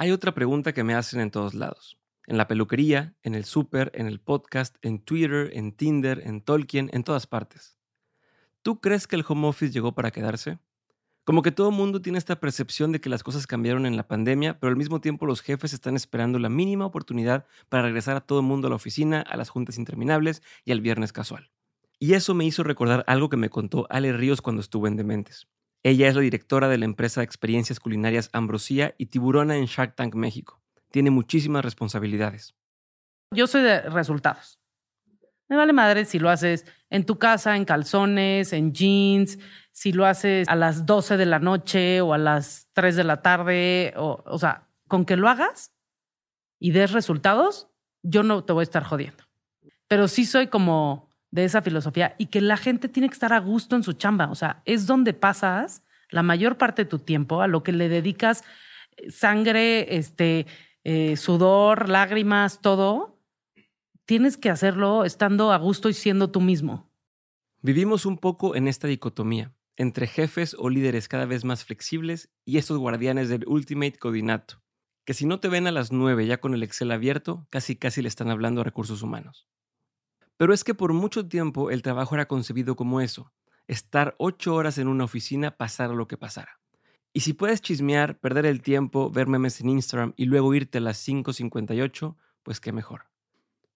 Hay otra pregunta que me hacen en todos lados. En la peluquería, en el súper, en el podcast, en Twitter, en Tinder, en Tolkien, en todas partes. ¿Tú crees que el home office llegó para quedarse? Como que todo mundo tiene esta percepción de que las cosas cambiaron en la pandemia, pero al mismo tiempo los jefes están esperando la mínima oportunidad para regresar a todo el mundo a la oficina, a las juntas interminables y al viernes casual. Y eso me hizo recordar algo que me contó Ale Ríos cuando estuve en Dementes. Ella es la directora de la empresa de experiencias culinarias Ambrosía y Tiburona en Shark Tank México. Tiene muchísimas responsabilidades. Yo soy de resultados. Me vale madre si lo haces en tu casa, en calzones, en jeans, si lo haces a las 12 de la noche o a las 3 de la tarde, o, o sea, con que lo hagas y des resultados, yo no te voy a estar jodiendo. Pero sí soy como de esa filosofía y que la gente tiene que estar a gusto en su chamba. O sea, es donde pasas la mayor parte de tu tiempo, a lo que le dedicas eh, sangre, este, eh, sudor, lágrimas, todo. Tienes que hacerlo estando a gusto y siendo tú mismo. Vivimos un poco en esta dicotomía entre jefes o líderes cada vez más flexibles y estos guardianes del Ultimate Codinato, que si no te ven a las 9 ya con el Excel abierto, casi casi le están hablando a recursos humanos. Pero es que por mucho tiempo el trabajo era concebido como eso, estar ocho horas en una oficina pasara lo que pasara. Y si puedes chismear, perder el tiempo, ver memes en Instagram y luego irte a las 5.58, pues qué mejor.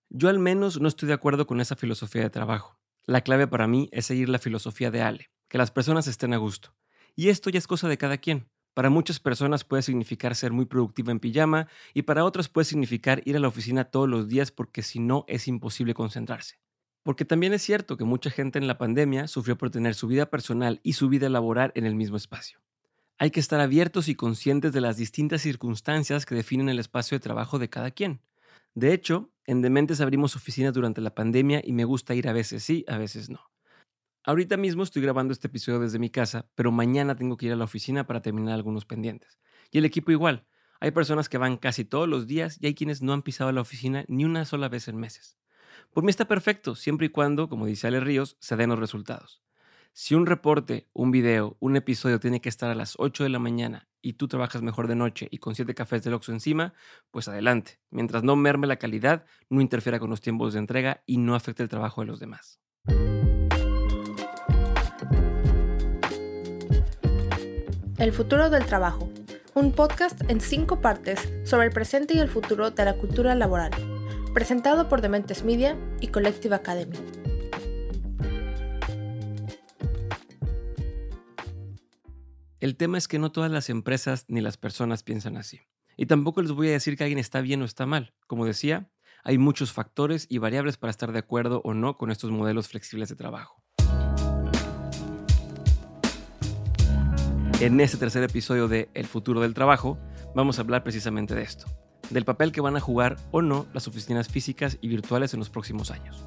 Yo al menos no estoy de acuerdo con esa filosofía de trabajo. La clave para mí es seguir la filosofía de Ale, que las personas estén a gusto. Y esto ya es cosa de cada quien. Para muchas personas puede significar ser muy productiva en pijama y para otras puede significar ir a la oficina todos los días porque si no es imposible concentrarse. Porque también es cierto que mucha gente en la pandemia sufrió por tener su vida personal y su vida laboral en el mismo espacio. Hay que estar abiertos y conscientes de las distintas circunstancias que definen el espacio de trabajo de cada quien. De hecho, en Dementes abrimos oficinas durante la pandemia y me gusta ir a veces sí, a veces no. Ahorita mismo estoy grabando este episodio desde mi casa, pero mañana tengo que ir a la oficina para terminar algunos pendientes. Y el equipo igual. Hay personas que van casi todos los días y hay quienes no han pisado la oficina ni una sola vez en meses. Por mí está perfecto, siempre y cuando, como dice Ale Ríos, se den los resultados. Si un reporte, un video, un episodio tiene que estar a las 8 de la mañana y tú trabajas mejor de noche y con 7 cafés de Oxxo encima, pues adelante. Mientras no merme la calidad, no interfiera con los tiempos de entrega y no afecte el trabajo de los demás. El futuro del trabajo, un podcast en cinco partes sobre el presente y el futuro de la cultura laboral, presentado por Dementes Media y Collective Academy. El tema es que no todas las empresas ni las personas piensan así. Y tampoco les voy a decir que alguien está bien o está mal. Como decía, hay muchos factores y variables para estar de acuerdo o no con estos modelos flexibles de trabajo. En este tercer episodio de El futuro del trabajo, vamos a hablar precisamente de esto, del papel que van a jugar o no las oficinas físicas y virtuales en los próximos años,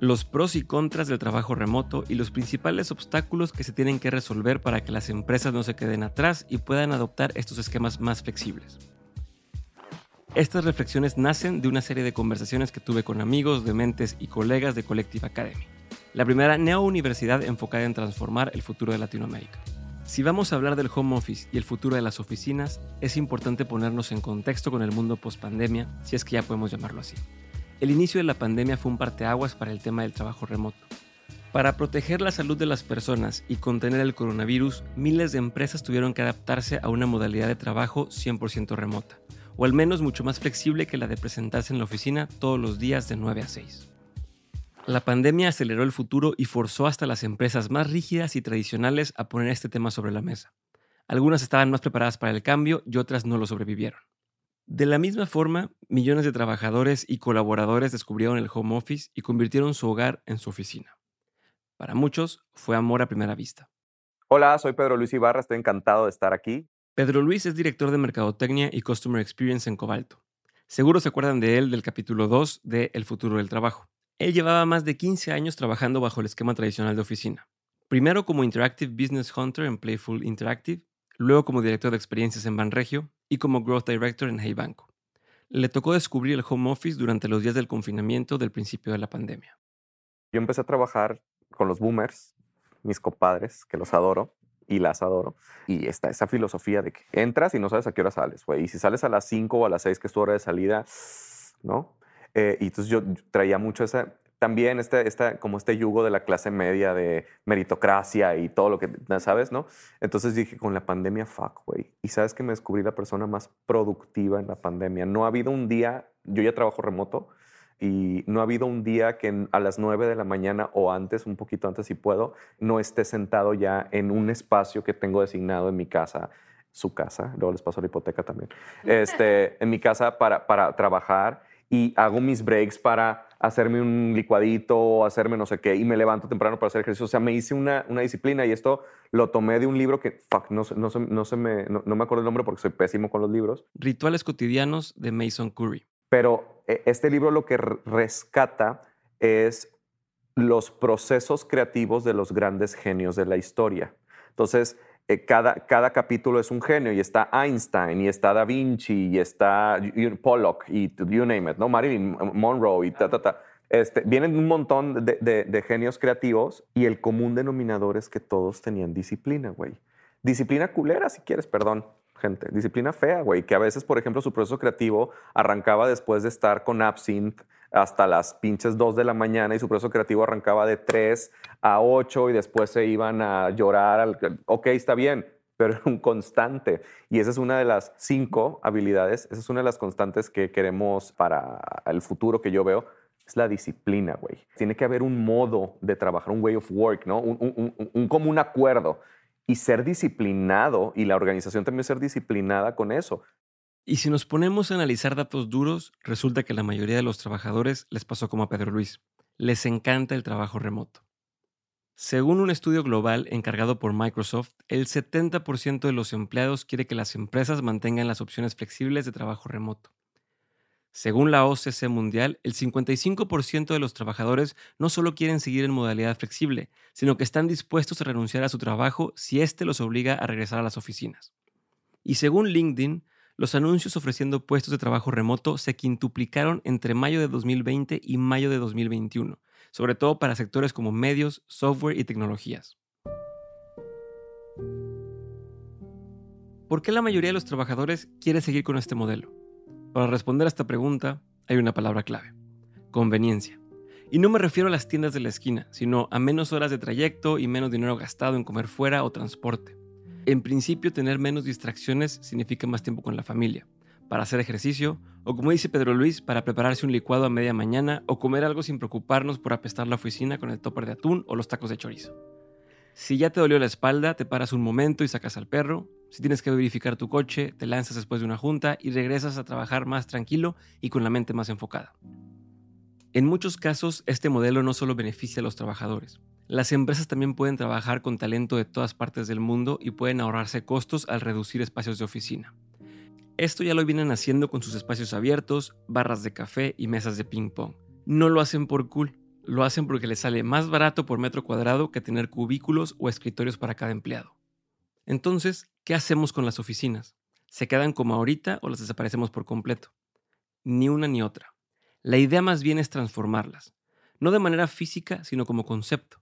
los pros y contras del trabajo remoto y los principales obstáculos que se tienen que resolver para que las empresas no se queden atrás y puedan adoptar estos esquemas más flexibles. Estas reflexiones nacen de una serie de conversaciones que tuve con amigos, dementes y colegas de Collective Academy, la primera neo-universidad enfocada en transformar el futuro de Latinoamérica. Si vamos a hablar del home office y el futuro de las oficinas, es importante ponernos en contexto con el mundo post-pandemia, si es que ya podemos llamarlo así. El inicio de la pandemia fue un parteaguas para el tema del trabajo remoto. Para proteger la salud de las personas y contener el coronavirus, miles de empresas tuvieron que adaptarse a una modalidad de trabajo 100% remota, o al menos mucho más flexible que la de presentarse en la oficina todos los días de 9 a 6. La pandemia aceleró el futuro y forzó hasta las empresas más rígidas y tradicionales a poner este tema sobre la mesa. Algunas estaban más preparadas para el cambio y otras no lo sobrevivieron. De la misma forma, millones de trabajadores y colaboradores descubrieron el home office y convirtieron su hogar en su oficina. Para muchos fue amor a primera vista. Hola, soy Pedro Luis Ibarra, estoy encantado de estar aquí. Pedro Luis es director de Mercadotecnia y Customer Experience en Cobalto. Seguro se acuerdan de él del capítulo 2 de El futuro del trabajo. Él llevaba más de 15 años trabajando bajo el esquema tradicional de oficina. Primero como Interactive Business Hunter en Playful Interactive, luego como director de experiencias en Banregio y como Growth Director en Hey Banco. Le tocó descubrir el home office durante los días del confinamiento del principio de la pandemia. Yo empecé a trabajar con los boomers, mis compadres, que los adoro, y las adoro. Y está esa filosofía de que entras y no sabes a qué hora sales, güey. Y si sales a las 5 o a las 6, que es tu hora de salida, ¿no? Eh, y entonces yo traía mucho esa, también este, esta, como este yugo de la clase media de meritocracia y todo lo que, ¿sabes? ¿no? Entonces dije, con la pandemia, fuck, güey. Y sabes que me descubrí la persona más productiva en la pandemia. No ha habido un día, yo ya trabajo remoto, y no ha habido un día que a las 9 de la mañana o antes, un poquito antes si puedo, no esté sentado ya en un espacio que tengo designado en mi casa, su casa, luego les paso la hipoteca también, este, en mi casa para, para trabajar y hago mis breaks para hacerme un licuadito o hacerme no sé qué y me levanto temprano para hacer ejercicio. O sea, me hice una, una disciplina y esto lo tomé de un libro que, fuck, no, no, no, se me, no, no me acuerdo el nombre porque soy pésimo con los libros. Rituales cotidianos de Mason Curry. Pero eh, este libro lo que rescata es los procesos creativos de los grandes genios de la historia. Entonces, eh, cada, cada capítulo es un genio y está Einstein y está Da Vinci y está Pollock y you name it, ¿no? Marilyn Monroe y ta, ta, ta. Este, vienen un montón de, de, genios creativos y el común denominador es que todos tenían disciplina, güey. Disciplina culera, si quieres, perdón gente. Disciplina fea, güey, que a veces, por ejemplo, su proceso creativo arrancaba después de estar con Absinthe hasta las pinches 2 de la mañana y su proceso creativo arrancaba de 3 a 8 y después se iban a llorar. Al, ok, está bien, pero es un constante. Y esa es una de las cinco habilidades, esa es una de las constantes que queremos para el futuro que yo veo, es la disciplina, güey. Tiene que haber un modo de trabajar, un way of work, ¿no? Un, un, un, un acuerdo y ser disciplinado y la organización también ser disciplinada con eso. Y si nos ponemos a analizar datos duros, resulta que la mayoría de los trabajadores les pasó como a Pedro Luis. Les encanta el trabajo remoto. Según un estudio global encargado por Microsoft, el 70% de los empleados quiere que las empresas mantengan las opciones flexibles de trabajo remoto. Según la OCC Mundial, el 55% de los trabajadores no solo quieren seguir en modalidad flexible, sino que están dispuestos a renunciar a su trabajo si éste los obliga a regresar a las oficinas. Y según LinkedIn, los anuncios ofreciendo puestos de trabajo remoto se quintuplicaron entre mayo de 2020 y mayo de 2021, sobre todo para sectores como medios, software y tecnologías. ¿Por qué la mayoría de los trabajadores quiere seguir con este modelo? Para responder a esta pregunta hay una palabra clave, conveniencia. Y no me refiero a las tiendas de la esquina, sino a menos horas de trayecto y menos dinero gastado en comer fuera o transporte. En principio, tener menos distracciones significa más tiempo con la familia, para hacer ejercicio, o como dice Pedro Luis, para prepararse un licuado a media mañana o comer algo sin preocuparnos por apestar la oficina con el topper de atún o los tacos de chorizo. Si ya te dolió la espalda, te paras un momento y sacas al perro. Si tienes que verificar tu coche, te lanzas después de una junta y regresas a trabajar más tranquilo y con la mente más enfocada. En muchos casos, este modelo no solo beneficia a los trabajadores. Las empresas también pueden trabajar con talento de todas partes del mundo y pueden ahorrarse costos al reducir espacios de oficina. Esto ya lo vienen haciendo con sus espacios abiertos, barras de café y mesas de ping pong. No lo hacen por cool, lo hacen porque les sale más barato por metro cuadrado que tener cubículos o escritorios para cada empleado. Entonces, ¿qué hacemos con las oficinas? ¿Se quedan como ahorita o las desaparecemos por completo? Ni una ni otra. La idea más bien es transformarlas, no de manera física, sino como concepto.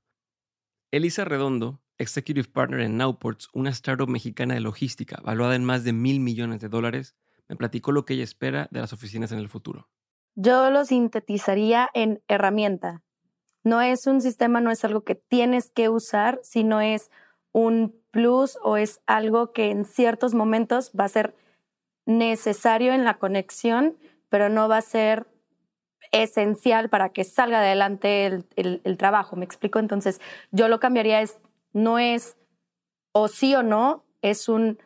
Elisa Redondo, Executive Partner en Nowports, una startup mexicana de logística valuada en más de mil millones de dólares, me platicó lo que ella espera de las oficinas en el futuro. Yo lo sintetizaría en herramienta. No es un sistema, no es algo que tienes que usar, sino es un plus o es algo que en ciertos momentos va a ser necesario en la conexión, pero no va a ser esencial para que salga adelante el, trabajo. ¿Me explico? Entonces, yo lo cambiaría es, no es o sí o no, es un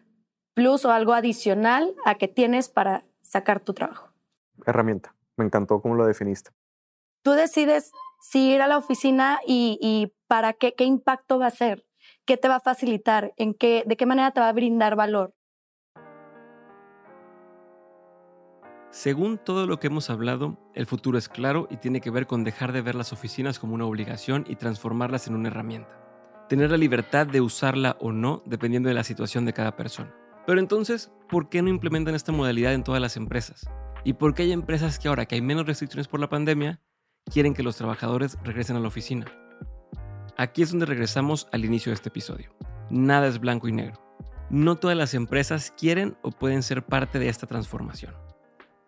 plus o algo adicional a que tienes para sacar tu trabajo. Herramienta. Me encantó cómo lo definiste. Tú decides si ir a la oficina y, para qué, qué impacto va a ser, qué te va a facilitar, en qué, de qué manera te va a brindar valor. Según todo lo que hemos hablado, el futuro es claro y tiene que ver con dejar de ver las oficinas como una obligación y transformarlas en una herramienta. Tener la libertad de usarla o no dependiendo de la situación de cada persona. Pero entonces, ¿por qué no implementan esta modalidad en todas las empresas? ¿Y por qué hay empresas que ahora que hay menos restricciones por la pandemia, quieren que los trabajadores regresen a la oficina. Aquí es donde regresamos al inicio de este episodio. nada es blanco y negro. No todas las empresas quieren o pueden ser parte de esta transformación.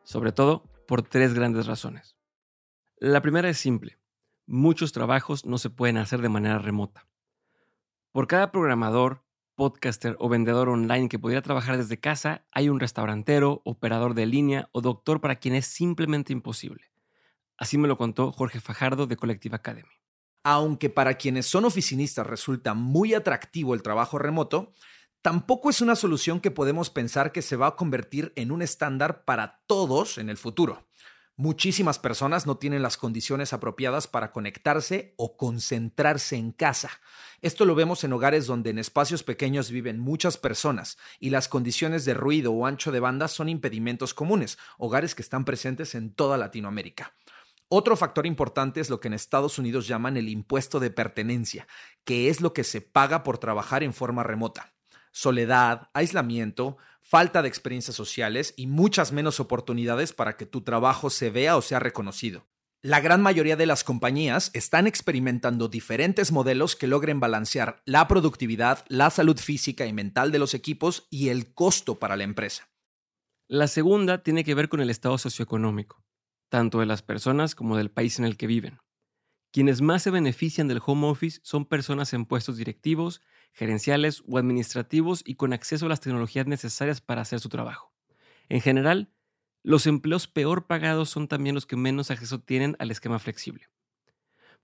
Sobre todo por tres grandes razones. La primera es simple. Muchos trabajos no se pueden hacer de manera remota. Por cada programador, podcaster o vendedor online que pudiera trabajar desde casa, hay un restaurantero, operador de línea o doctor para quien es simplemente imposible. Así me lo contó Jorge Fajardo de Collective Academy. Aunque para quienes son oficinistas resulta muy atractivo el trabajo remoto, tampoco es una solución que podemos pensar que se va a convertir en un estándar para todos en el futuro. Muchísimas personas no tienen las condiciones apropiadas para conectarse o concentrarse en casa. Esto lo vemos en hogares donde en espacios pequeños viven muchas personas y las condiciones de ruido o ancho de banda son impedimentos comunes, hogares que están presentes en toda Latinoamérica. Otro factor importante es lo que en Estados Unidos llaman el impuesto de pertenencia, que es lo que se paga por trabajar en forma remota soledad, aislamiento, falta de experiencias sociales y muchas menos oportunidades para que tu trabajo se vea o sea reconocido. La gran mayoría de las compañías están experimentando diferentes modelos que logren balancear la productividad, la salud física y mental de los equipos y el costo para la empresa. La segunda tiene que ver con el estado socioeconómico, tanto de las personas como del país en el que viven. Quienes más se benefician del home office son personas en puestos directivos gerenciales o administrativos y con acceso a las tecnologías necesarias para hacer su trabajo. En general, los empleos peor pagados son también los que menos acceso tienen al esquema flexible.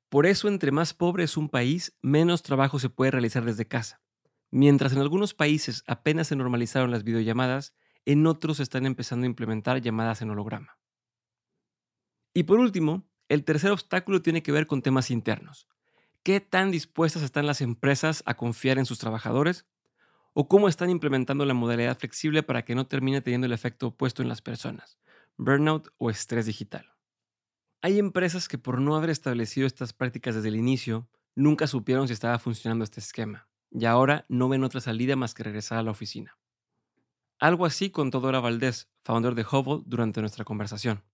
Por eso, entre más pobre es un país, menos trabajo se puede realizar desde casa. Mientras en algunos países apenas se normalizaron las videollamadas, en otros están empezando a implementar llamadas en holograma. Y por último, el tercer obstáculo tiene que ver con temas internos. ¿Qué tan dispuestas están las empresas a confiar en sus trabajadores? ¿O cómo están implementando la modalidad flexible para que no termine teniendo el efecto opuesto en las personas? Burnout o estrés digital. Hay empresas que por no haber establecido estas prácticas desde el inicio, nunca supieron si estaba funcionando este esquema, y ahora no ven otra salida más que regresar a la oficina. Algo así contó Dora Valdés, founder de Hubble, durante nuestra conversación.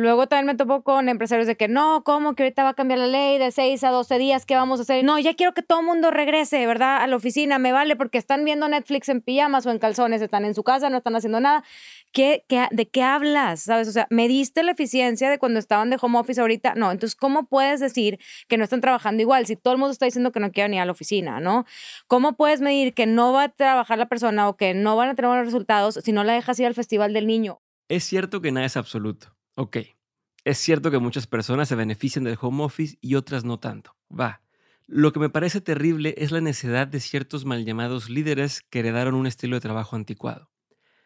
Luego también me topo con empresarios de que no, ¿cómo? Que ahorita va a cambiar la ley de 6 a 12 días, ¿qué vamos a hacer? No, ya quiero que todo el mundo regrese, ¿verdad? A la oficina, me vale porque están viendo Netflix en pijamas o en calzones, están en su casa, no están haciendo nada. ¿Qué, qué, de qué hablas? ¿Sabes? O sea, ¿me diste la eficiencia de cuando estaban de home office ahorita? No, entonces, ¿cómo puedes decir que no están trabajando igual si todo el mundo está diciendo que no quieren ir a la oficina, ¿no? ¿Cómo puedes medir que no va a trabajar la persona o que no van a tener buenos resultados si no la dejas ir al festival del niño? Es cierto que nada es absoluto. Ok, es cierto que muchas personas se benefician del home office y otras no tanto. Va. Lo que me parece terrible es la necedad de ciertos mal llamados líderes que heredaron un estilo de trabajo anticuado.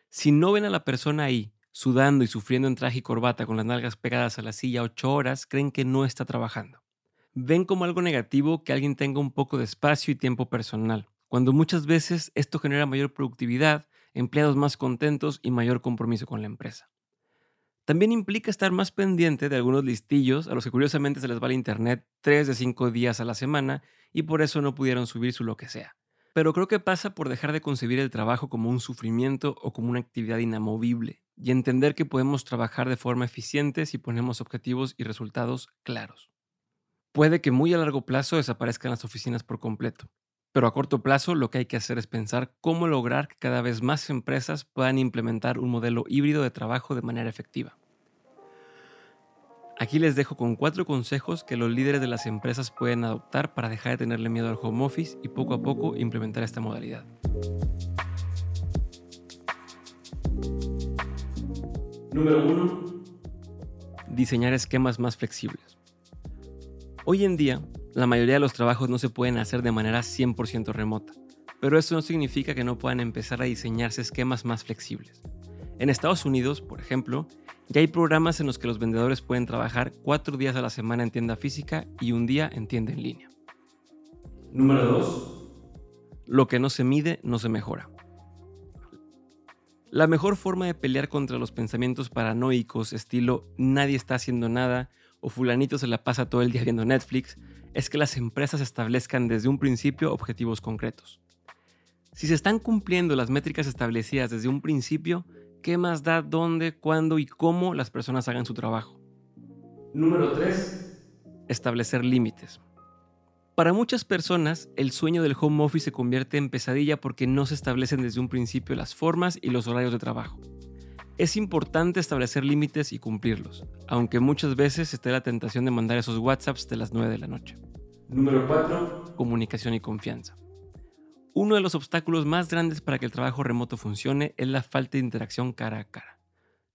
Si no ven a la persona ahí, sudando y sufriendo en traje y corbata con las nalgas pegadas a la silla ocho horas, creen que no está trabajando. Ven como algo negativo que alguien tenga un poco de espacio y tiempo personal, cuando muchas veces esto genera mayor productividad, empleados más contentos y mayor compromiso con la empresa. También implica estar más pendiente de algunos listillos a los que curiosamente se les va el internet tres de cinco días a la semana y por eso no pudieron subir su lo que sea. Pero creo que pasa por dejar de concebir el trabajo como un sufrimiento o como una actividad inamovible y entender que podemos trabajar de forma eficiente si ponemos objetivos y resultados claros. Puede que muy a largo plazo desaparezcan las oficinas por completo, pero a corto plazo lo que hay que hacer es pensar cómo lograr que cada vez más empresas puedan implementar un modelo híbrido de trabajo de manera efectiva. Aquí les dejo con cuatro consejos que los líderes de las empresas pueden adoptar para dejar de tenerle miedo al home office y poco a poco implementar esta modalidad. Número 1. Diseñar esquemas más flexibles. Hoy en día, la mayoría de los trabajos no se pueden hacer de manera 100% remota, pero eso no significa que no puedan empezar a diseñarse esquemas más flexibles. En Estados Unidos, por ejemplo, ya hay programas en los que los vendedores pueden trabajar cuatro días a la semana en tienda física y un día en tienda en línea. Número 2. Lo que no se mide no se mejora. La mejor forma de pelear contra los pensamientos paranoicos estilo nadie está haciendo nada o fulanito se la pasa todo el día viendo Netflix es que las empresas establezcan desde un principio objetivos concretos. Si se están cumpliendo las métricas establecidas desde un principio, ¿qué más da dónde, cuándo y cómo las personas hagan su trabajo? Número 3. Establecer límites. Para muchas personas, el sueño del home office se convierte en pesadilla porque no se establecen desde un principio las formas y los horarios de trabajo. Es importante establecer límites y cumplirlos, aunque muchas veces esté la tentación de mandar esos WhatsApps de las 9 de la noche. Número 4. Comunicación y confianza. Uno de los obstáculos más grandes para que el trabajo remoto funcione es la falta de interacción cara a cara.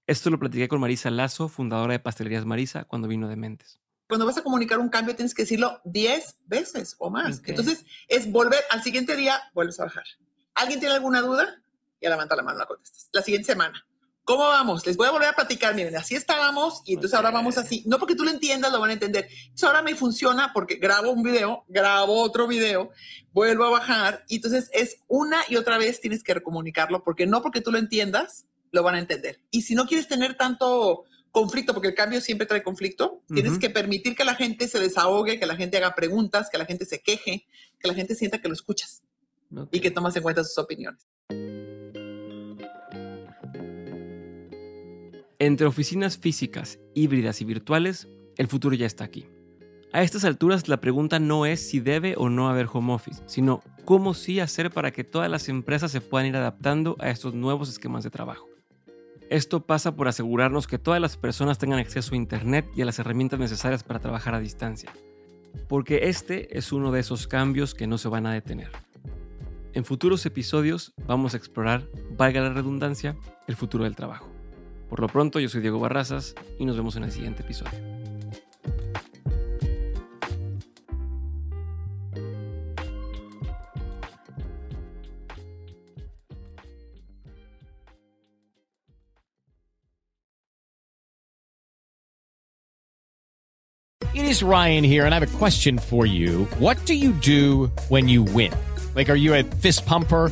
Esto lo platiqué con Marisa Lazo, fundadora de Pastelerías Marisa, cuando vino de Mentes cuando vas a comunicar un cambio tienes que decirlo 10 veces o más. Entonces, es volver al siguiente día, vuelves a bajar. ¿Alguien tiene alguna duda? Ya levanta la mano, la contestas. La siguiente semana. ¿Cómo vamos? Les voy a volver a platicar. Miren, así estábamos y entonces ahora vamos así. No porque tú lo entiendas, lo van a entender. Eso ahora me funciona porque grabo un video, grabo otro video, vuelvo a bajar y entonces es una y otra vez tienes que recomunicarlo porque no porque tú lo entiendas, lo van a entender. Y si no quieres tener tanto conflicto, porque el cambio siempre trae conflicto. Tienes que permitir que la gente se desahogue, que la gente haga preguntas, que la gente se queje, que la gente sienta que lo escuchas y que tomas en cuenta sus opiniones. Entre oficinas físicas, híbridas y virtuales, el futuro ya está aquí. A estas alturas la pregunta no es si debe o no haber home office, sino cómo sí hacer para que todas las empresas se puedan ir adaptando a estos nuevos esquemas de trabajo. Esto pasa por asegurarnos que todas las personas tengan acceso a Internet y a las herramientas necesarias para trabajar a distancia, porque este es uno de esos cambios que no se van a detener. En futuros episodios vamos a explorar, valga la redundancia, el futuro del trabajo. Por lo pronto, yo soy Diego Barrazas y nos vemos en el siguiente episodio. It is Ryan here, and I have a question for you. What do you do when you win? Like, are you a fist pumper?